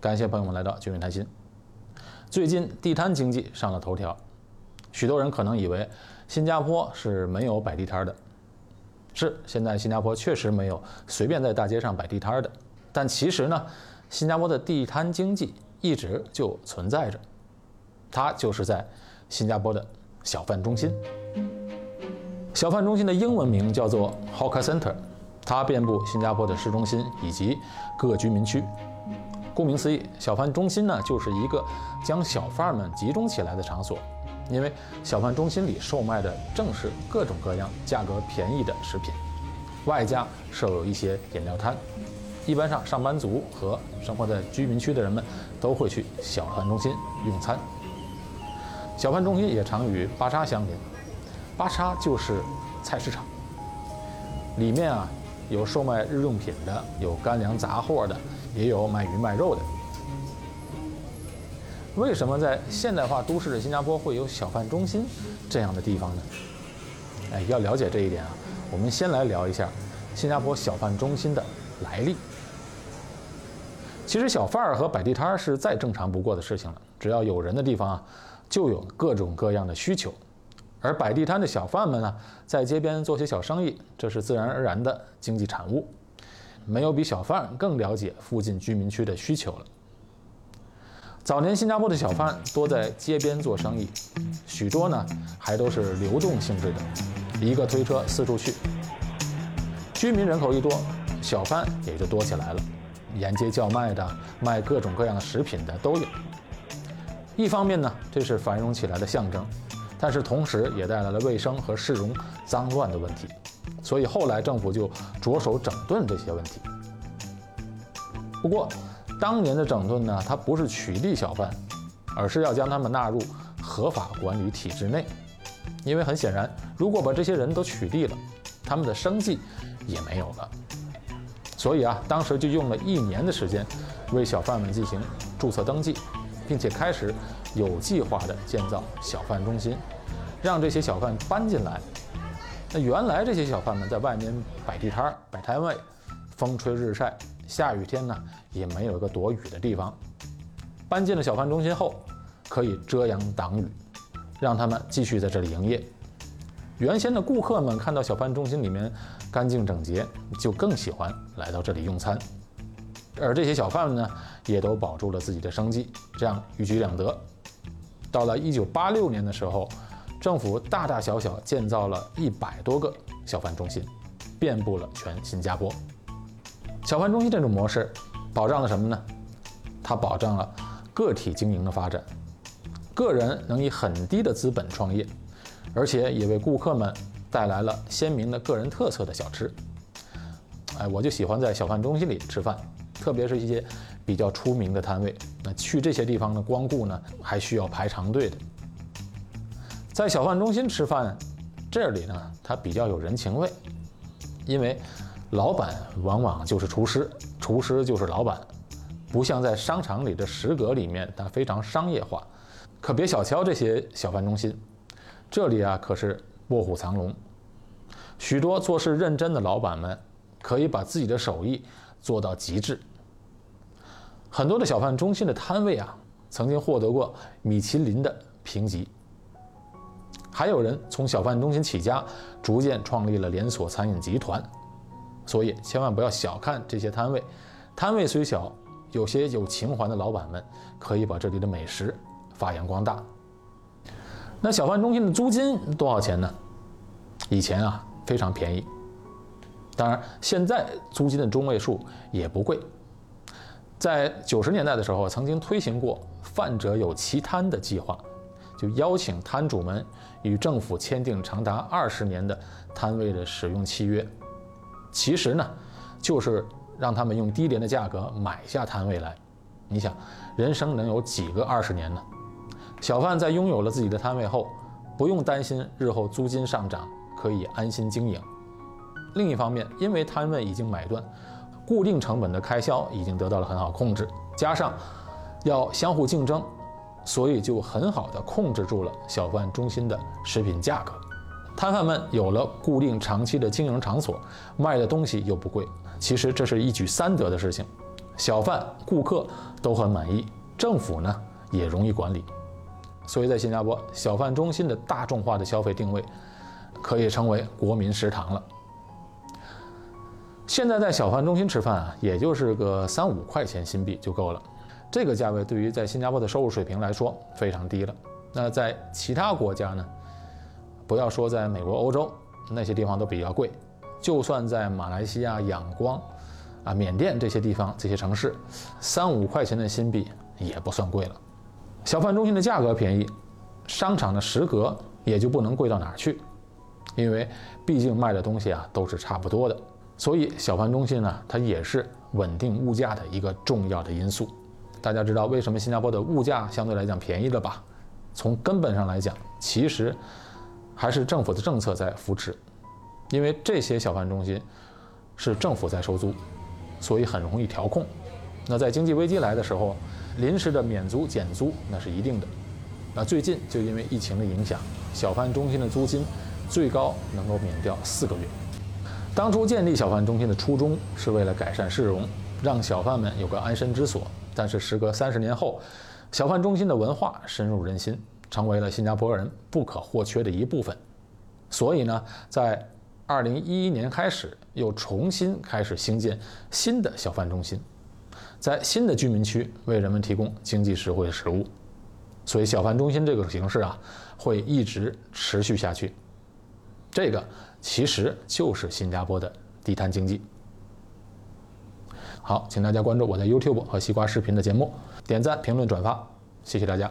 感谢朋友们来到君远谈心。最近地摊经济上了头条，许多人可能以为新加坡是没有摆地摊的。是，现在新加坡确实没有随便在大街上摆地摊的。但其实呢，新加坡的地摊经济一直就存在着，它就是在新加坡的小贩中心。小贩中心的英文名叫做 Hawker Center，它遍布新加坡的市中心以及各居民区。顾名思义，小贩中心呢就是一个将小贩们集中起来的场所，因为小贩中心里售卖的正是各种各样价格便宜的食品，外加设有一些饮料摊。一般上，上班族和生活在居民区的人们都会去小贩中心用餐。小贩中心也常与巴沙相邻，巴沙就是菜市场，里面啊有售卖日用品的，有干粮杂货的。也有卖鱼卖肉的。为什么在现代化都市的新加坡会有小贩中心这样的地方呢？哎，要了解这一点啊，我们先来聊一下新加坡小贩中心的来历。其实小贩儿和摆地摊儿是再正常不过的事情了，只要有人的地方啊，就有各种各样的需求。而摆地摊的小贩们呢，在街边做些小生意，这是自然而然的经济产物。没有比小贩更了解附近居民区的需求了。早年新加坡的小贩多在街边做生意，许多呢还都是流动性质的，一个推车四处去。居民人口一多，小贩也就多起来了，沿街叫卖的、卖各种各样的食品的都有。一方面呢，这是繁荣起来的象征，但是同时也带来了卫生和市容脏乱的问题。所以后来政府就着手整顿这些问题。不过，当年的整顿呢，它不是取缔小贩，而是要将他们纳入合法管理体制内。因为很显然，如果把这些人都取缔了，他们的生计也没有了。所以啊，当时就用了一年的时间，为小贩们进行注册登记，并且开始有计划地建造小贩中心，让这些小贩搬进来。那原来这些小贩们在外面摆地摊、摆摊位，风吹日晒，下雨天呢也没有一个躲雨的地方。搬进了小贩中心后，可以遮阳挡雨，让他们继续在这里营业。原先的顾客们看到小贩中心里面干净整洁，就更喜欢来到这里用餐。而这些小贩们呢，也都保住了自己的生计，这样一举两得。到了1986年的时候。政府大大小小建造了一百多个小贩中心，遍布了全新加坡。小贩中心这种模式保障了什么呢？它保障了个体经营的发展，个人能以很低的资本创业，而且也为顾客们带来了鲜明的个人特色的小吃。哎，我就喜欢在小贩中心里吃饭，特别是一些比较出名的摊位。那去这些地方呢，光顾呢还需要排长队的。在小贩中心吃饭，这里呢，它比较有人情味，因为老板往往就是厨师，厨师就是老板，不像在商场里的食阁里面，它非常商业化。可别小瞧这些小贩中心，这里啊可是卧虎藏龙，许多做事认真的老板们可以把自己的手艺做到极致。很多的小贩中心的摊位啊，曾经获得过米其林的评级。还有人从小贩中心起家，逐渐创立了连锁餐饮集团，所以千万不要小看这些摊位。摊位虽小，有些有情怀的老板们可以把这里的美食发扬光大。那小贩中心的租金多少钱呢？以前啊非常便宜，当然现在租金的中位数也不贵。在九十年代的时候，曾经推行过“饭者有其摊”的计划。就邀请摊主们与政府签订长达二十年的摊位的使用契约，其实呢，就是让他们用低廉的价格买下摊位来。你想，人生能有几个二十年呢？小贩在拥有了自己的摊位后，不用担心日后租金上涨，可以安心经营。另一方面，因为摊位已经买断，固定成本的开销已经得到了很好控制，加上要相互竞争。所以就很好的控制住了小贩中心的食品价格，摊贩们有了固定长期的经营场所，卖的东西又不贵，其实这是一举三得的事情。小贩、顾客都很满意，政府呢也容易管理。所以在新加坡，小贩中心的大众化的消费定位，可以称为国民食堂了。现在在小贩中心吃饭啊，也就是个三五块钱新币就够了。这个价位对于在新加坡的收入水平来说非常低了。那在其他国家呢？不要说在美国、欧洲那些地方都比较贵，就算在马来西亚、仰光、啊缅甸这些地方、这些城市，三五块钱的新币也不算贵了。小贩中心的价格便宜，商场的食阁也就不能贵到哪儿去，因为毕竟卖的东西啊都是差不多的。所以小贩中心呢，它也是稳定物价的一个重要的因素。大家知道为什么新加坡的物价相对来讲便宜了吧？从根本上来讲，其实。还是政府的政策在扶持，因为这些小贩中心是政府在收租，所以很容易调控。那在经济危机来的时候，临时的免租减租那是一定的。那最近就因为疫情的影响，小贩中心的租金最高能够免掉四个月。当初建立小贩中心的初衷是为了改善市容，让小贩们有个安身之所。但是时隔三十年后，小贩中心的文化深入人心。成为了新加坡人不可或缺的一部分，所以呢，在二零一一年开始又重新开始兴建新的小贩中心，在新的居民区为人们提供经济实惠的食物，所以小贩中心这个形式啊会一直持续下去。这个其实就是新加坡的地摊经济。好，请大家关注我在 YouTube 和西瓜视频的节目，点赞、评论、转发，谢谢大家。